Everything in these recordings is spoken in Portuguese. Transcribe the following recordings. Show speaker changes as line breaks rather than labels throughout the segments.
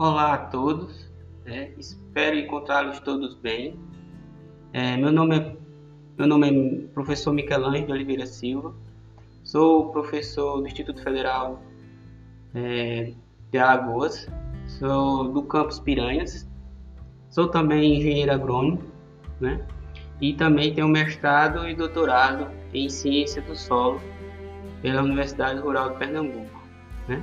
Olá a todos, é, espero encontrá-los todos bem. É, meu, nome é, meu nome é professor Michelangelo de Oliveira Silva, sou professor do Instituto Federal é, de Alagoas, sou do campus Piranhas, sou também engenheiro agrônomo, né? e também tenho mestrado e doutorado em ciência do solo pela Universidade Rural de Pernambuco. Né?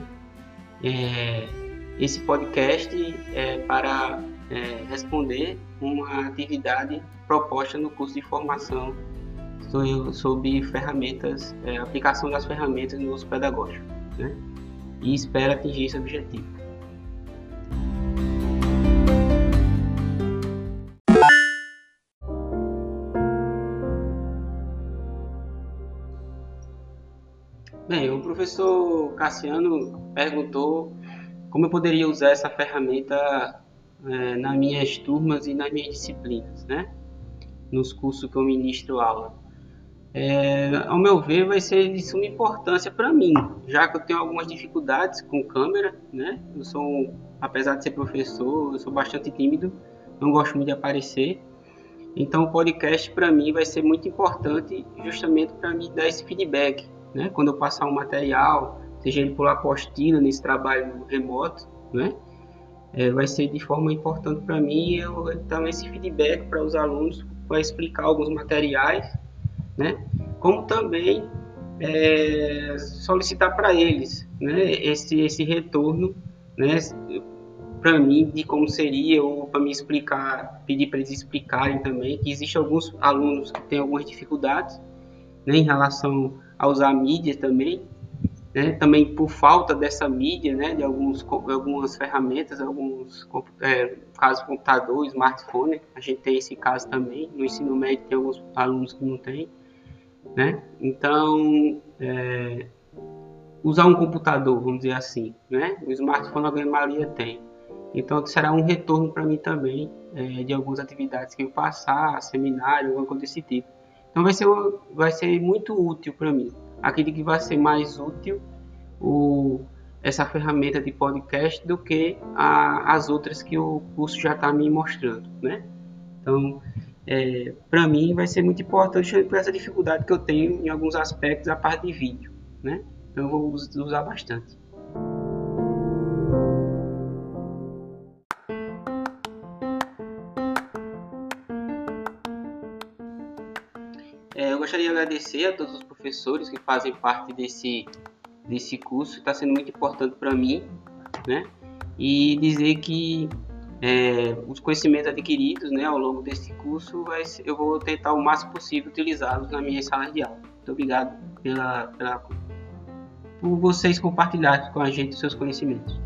É, esse podcast é para é, responder uma atividade proposta no curso de formação sobre ferramentas, é, aplicação das ferramentas no uso pedagógico, né? e espero atingir esse objetivo. Bem, o professor Cassiano perguntou como eu poderia usar essa ferramenta é, nas minhas turmas e nas minhas disciplinas, né? Nos cursos que eu ministro aula. É, ao meu ver, vai ser de suma importância para mim, já que eu tenho algumas dificuldades com câmera, né? Eu sou, apesar de ser professor, eu sou bastante tímido, não gosto muito de aparecer. Então, o podcast para mim vai ser muito importante, justamente para me dar esse feedback, né? Quando eu passar um material, seja por apostila nesse trabalho remoto, né? É, vai ser de forma importante para mim eu esse feedback para os alunos para explicar alguns materiais, né? Como também é, solicitar para eles, né? Esse esse retorno, né? Para mim de como seria ou para me explicar, pedir para eles explicarem também que existem alguns alunos que têm algumas dificuldades, né? Em relação a usar mídia também, né? também por falta dessa mídia, né? de alguns, algumas ferramentas, alguns é, casos computador, smartphone, a gente tem esse caso também, no ensino médio tem alguns alunos que não tem, né? então é, usar um computador, vamos dizer assim, né? o smartphone a grande maioria tem, então será um retorno para mim também é, de algumas atividades que eu passar, seminário, alguma coisa desse tipo. Então vai ser, vai ser muito útil para mim acredito que vai ser mais útil o, essa ferramenta de podcast do que a, as outras que o curso já está me mostrando, né? Então, é, para mim vai ser muito importante por essa dificuldade que eu tenho em alguns aspectos a parte de vídeo, né? Então, eu vou usar bastante. É, eu gostaria de agradecer a todos os professores que fazem parte desse, desse curso, está sendo muito importante para mim, né? E dizer que é, os conhecimentos adquiridos né, ao longo desse curso, eu vou tentar o máximo possível utilizá-los na minha sala de aula. Muito obrigado pela, pela, por vocês compartilharem com a gente os seus conhecimentos.